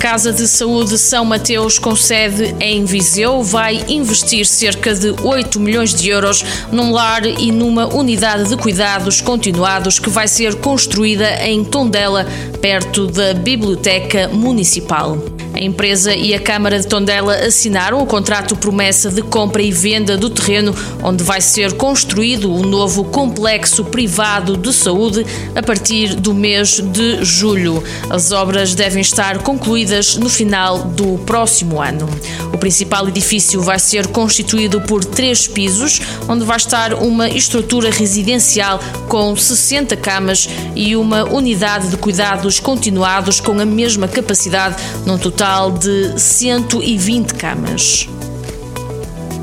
Casa de Saúde São Mateus, com sede em Viseu, vai investir cerca de 8 milhões de euros num lar e numa unidade de cuidados continuados que vai ser construída em Tondela, perto da Biblioteca Municipal. A empresa e a Câmara de Tondela assinaram o contrato promessa de compra e venda do terreno onde vai ser construído o novo complexo privado de saúde a partir do mês de julho. As obras devem estar concluídas no final do próximo ano. O principal edifício vai ser constituído por três pisos, onde vai estar uma estrutura residencial com 60 camas e uma unidade de cuidados continuados com a mesma capacidade, num total total de 120 camas.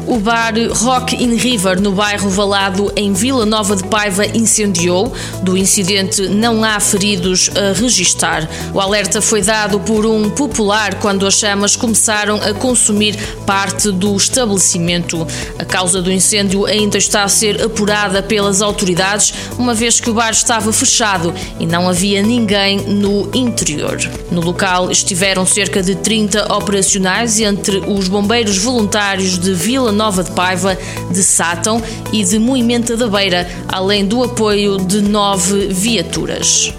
O bar Rock in River, no bairro Valado, em Vila Nova de Paiva, incendiou. Do incidente não há feridos a registar. O alerta foi dado por um popular quando as chamas começaram a consumir parte do estabelecimento. A causa do incêndio ainda está a ser apurada pelas autoridades, uma vez que o bar estava fechado e não havia ninguém no interior. No local estiveram cerca de 30 operacionais entre os bombeiros voluntários de Vila Nova de Paiva, de Sátão e de Moimenta da Beira, além do apoio de nove viaturas.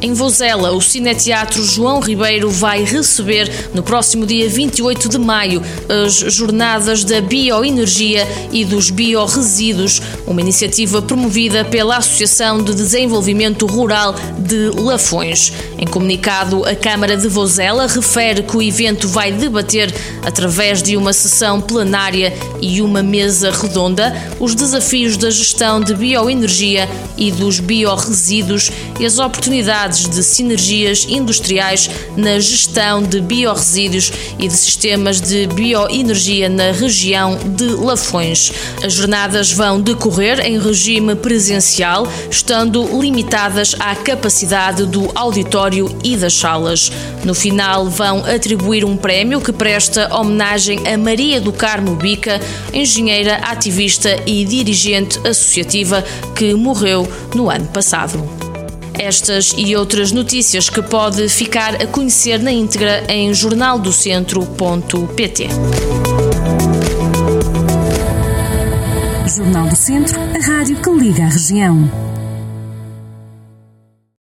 Em Vozela, o Cineteatro João Ribeiro vai receber, no próximo dia 28 de maio, as Jornadas da Bioenergia e dos Biorresíduos, uma iniciativa promovida pela Associação de Desenvolvimento Rural de Lafões. Em comunicado, a Câmara de Vozela refere que o evento vai debater, através de uma sessão plenária e uma mesa redonda, os desafios da gestão de bioenergia e dos biorresíduos e as oportunidades de sinergias industriais na gestão de biorresíduos e de sistemas de bioenergia na região de Lafões. As jornadas vão decorrer em regime presencial, estando limitadas à capacidade do auditório e das salas. No final, vão atribuir um prémio que presta homenagem a Maria do Carmo Bica, engenheira, ativista e dirigente associativa que morreu no ano passado. Estas e outras notícias que pode ficar a conhecer na íntegra em jornaldocentro.pt. Jornal do Centro, a rádio que liga a região.